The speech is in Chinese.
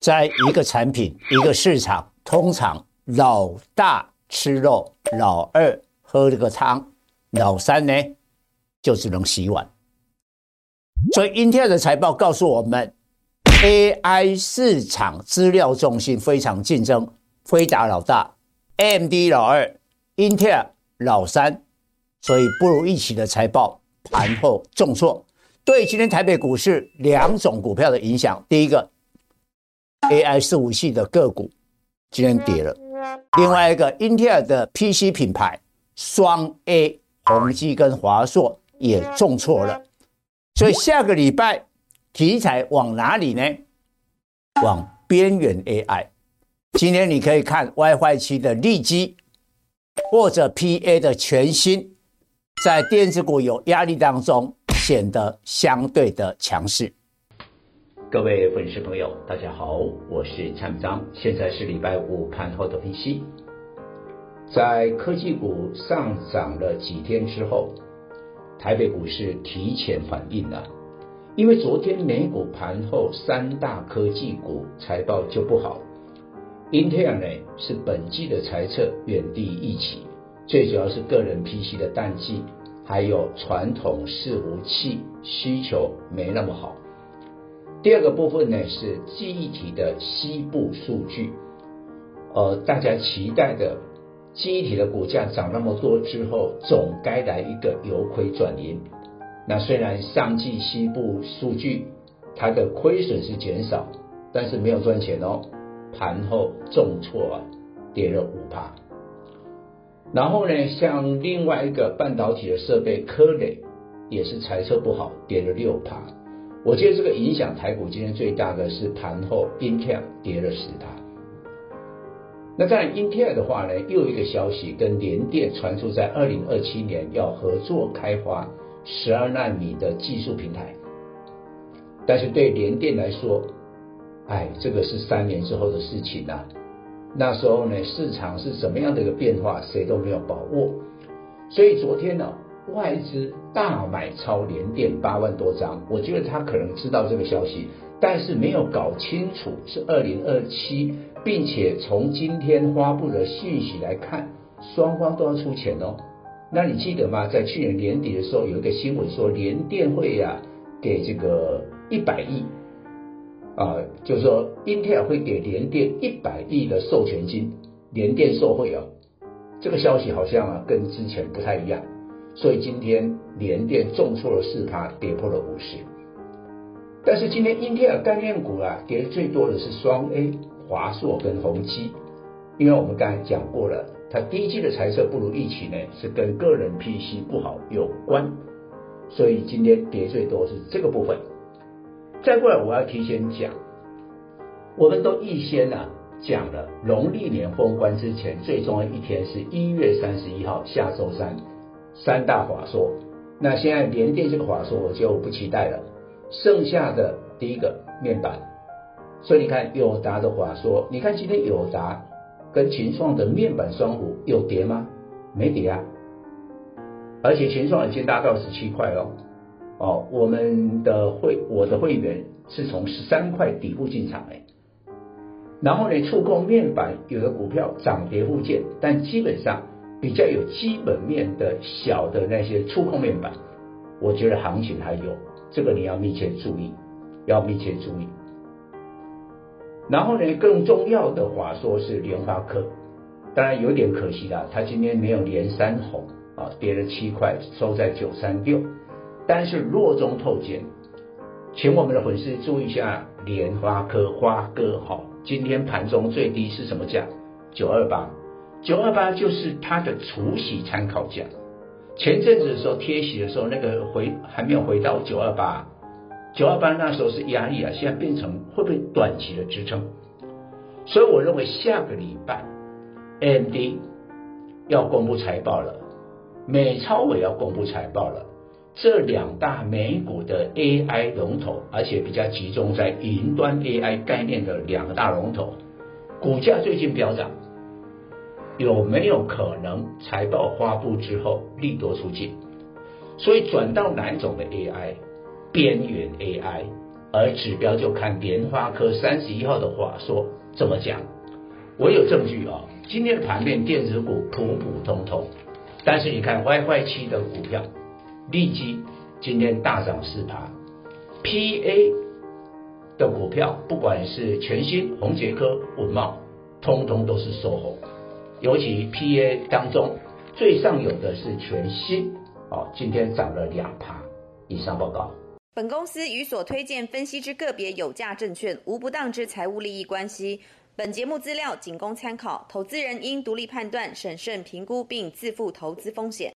在一个产品、一个市场，通常老大吃肉，老二喝这个汤，老三呢就只能洗碗。所以，英特尔的财报告诉我们，AI 市场资料中心非常竞争，飞达老大，AMD 老二，英特尔老三，所以不如预期的财报盘后重挫，对今天台北股市两种股票的影响，第一个，AI 伺服器的个股今天跌了，另外一个，英特尔的 PC 品牌双 A，宏基跟华硕也重挫了。所以下个礼拜题材往哪里呢？往边缘 AI。今天你可以看 WiFi 7的利基，或者 PA 的全新，在电子股有压力当中显得相对的强势。各位粉丝朋友，大家好，我是蔡明章，现在是礼拜五盘后的分析。在科技股上涨了几天之后。台北股市提前反应了，因为昨天美股盘后三大科技股财报就不好，Intel 呢是本季的财测远低预期，最主要是个人 PC 的淡季，还有传统伺服器需求没那么好。第二个部分呢是记忆体的西部数据，呃，大家期待的。记忆体的股价涨那么多之后，总该来一个由亏转盈。那虽然上季西部数据它的亏损是减少，但是没有赚钱哦。盘后重挫啊，跌了五趴。然后呢，像另外一个半导体的设备科磊也是财测不好，跌了六趴。我觉得这个影响台股今天最大的是盘后 Intel 跌了十大。那在英特尔的话呢，又一个消息跟联电传出，在二零二七年要合作开发十二纳米的技术平台。但是对联电来说，哎，这个是三年之后的事情呐、啊。那时候呢，市场是什么样的一个变化，谁都没有把握。所以昨天呢，外资大买超联电八万多张，我觉得他可能知道这个消息，但是没有搞清楚是二零二七。并且从今天发布的信息来看，双方都要出钱哦。那你记得吗？在去年年底的时候，有一个新闻说联电会呀、啊、给这个一百亿啊，就是说英特尔会给联电一百亿的授权金，联电受惠哦。这个消息好像啊跟之前不太一样，所以今天联电重挫了四趴，跌破了五十。但是今天英特尔概念股啊跌最多的是双 A。华硕跟宏基，因为我们刚才讲过了，它第一季的财测不如预期呢，是跟个人 PC 不好有关，所以今天跌最多是这个部分。再过来，我要提前讲，我们都预先啊讲了，农历年封关之前最重要一天是一月三十一号，下周三，三大法硕。那现在联电这个法硕我就不期待了，剩下的第一个面板。所以你看友达的话说，你看今天友达跟群创的面板双虎有跌吗？没跌啊，而且群创已经达到十七块了。哦，我们的会我的会员是从十三块底部进场哎，然后呢，触控面板有的股票涨跌互见，但基本上比较有基本面的小的那些触控面板，我觉得行情还有，这个你要密切注意，要密切注意。然后呢，更重要的话说是联发科，当然有点可惜啦，它今天没有连三红啊，跌了七块，收在九三六，但是弱中透坚，请我们的粉丝注意一下联发科花哥哈，今天盘中最低是什么价？九二八，九二八就是它的除息参考价，前阵子的时候贴息的时候那个回还没有回到九二八。九二八那时候是压力啊，现在变成会不会短期的支撑？所以我认为下个礼拜，AMD 要公布财报了，美超也要公布财报了，这两大美股的 AI 龙头，而且比较集中在云端 AI 概念的两个大龙头，股价最近飙涨，有没有可能财报发布之后利多出尽？所以转到哪种的 AI？边缘 AI 而指标就看联发科三十一号的话说怎么讲。我有证据啊，今天的盘面电子股普普通通，但是你看 WiFi 七的股票，立积今天大涨四趴，PA 的股票不管是全新、宏捷科、稳懋，通通都是收红，尤其 PA 当中最上游的是全新，哦，今天涨了两趴。以上报告。本公司与所推荐分析之个别有价证券无不当之财务利益关系。本节目资料仅供参考，投资人应独立判断、审慎评估并自负投资风险。